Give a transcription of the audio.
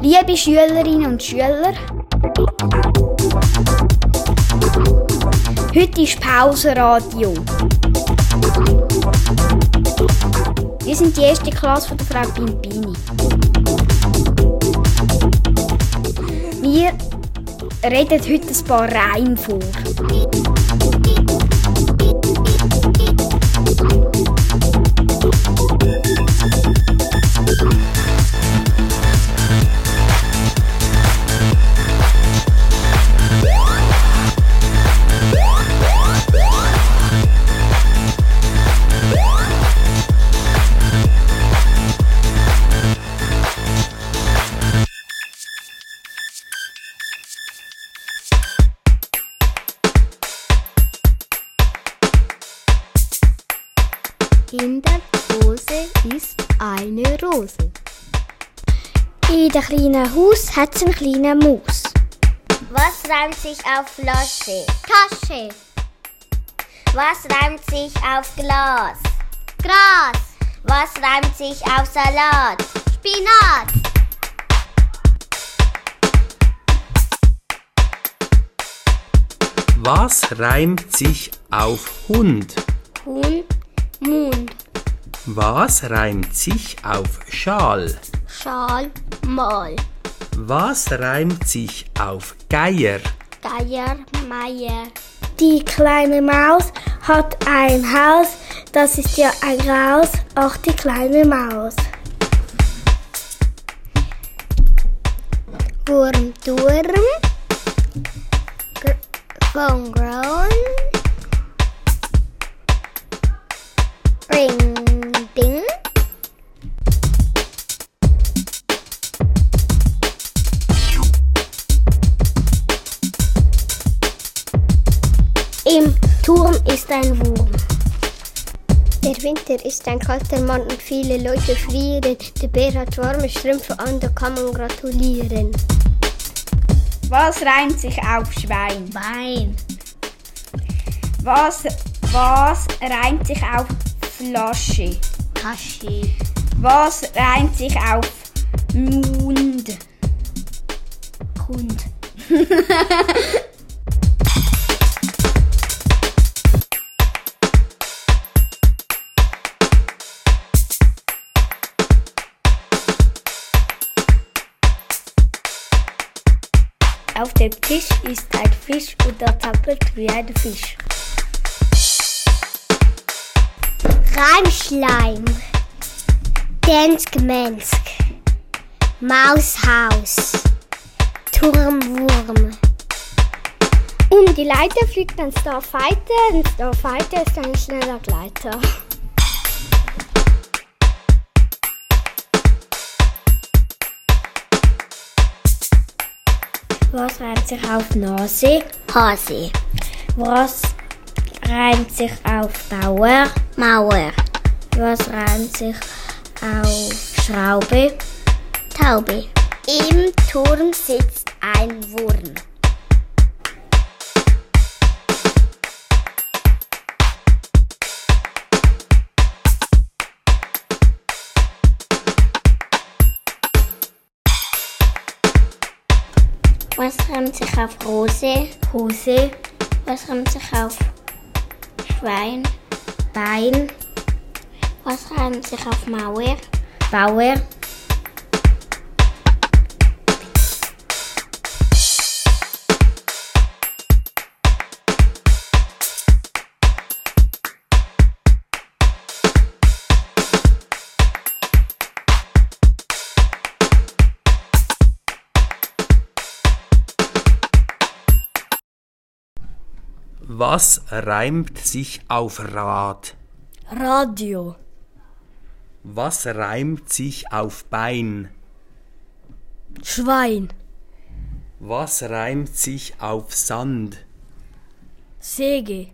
Liebe Schülerinnen und Schüler, heute ist Pausenradio. Wir sind die erste Klasse von der Frau Pimpini. Wir reden heute ein paar Reime vor. In der Hose ist eine Rose. In der kleinen Haus hat's einen kleinen Maus. Was reimt sich auf Flasche? Tasche. Was reimt sich auf Glas? Gras. Was reimt sich auf Salat? Spinat. Was reimt sich auf Hund? Hund, Mund, Was reimt sich auf Schal? Schal, Mal. Was reimt sich auf Geier? Geier, Meier. Die kleine Maus hat ein Haus, das ist ja ein Graus, auch die kleine Maus. Wurm, Turm, Gr von Grown, Turm ist ein Wurm. Der Winter ist ein kalter Mann und viele Leute frieren. Der Bär hat warme Strümpfe an, da kann man gratulieren. Was reimt sich auf Schwein? Bein. Was, was reimt sich auf Flasche? Tasche. Was reimt sich auf Mund? Hund. Auf dem Tisch ist ein Fisch und er zappelt wie ein Fisch. Reimschleim. Denskmensk. Maushaus. Turmwurm. Um die Leiter fliegt ein Starfighter. Ein Starfighter ist ein schneller Gleiter. Was reimt sich auf Nase? Hase. Was reimt sich auf Bauer? Mauer. Was reimt sich auf Schraube? Taube. Im Turm sitzt ein Wurm. Was reimt sich auf Rose? Hose. Was reimt sich auf Schwein? Bein. Was reimt sich auf Mauer? Bauer. Was reimt sich auf Rad? Radio, Was reimt sich auf Bein? Schwein, Was reimt sich auf Sand? Säge,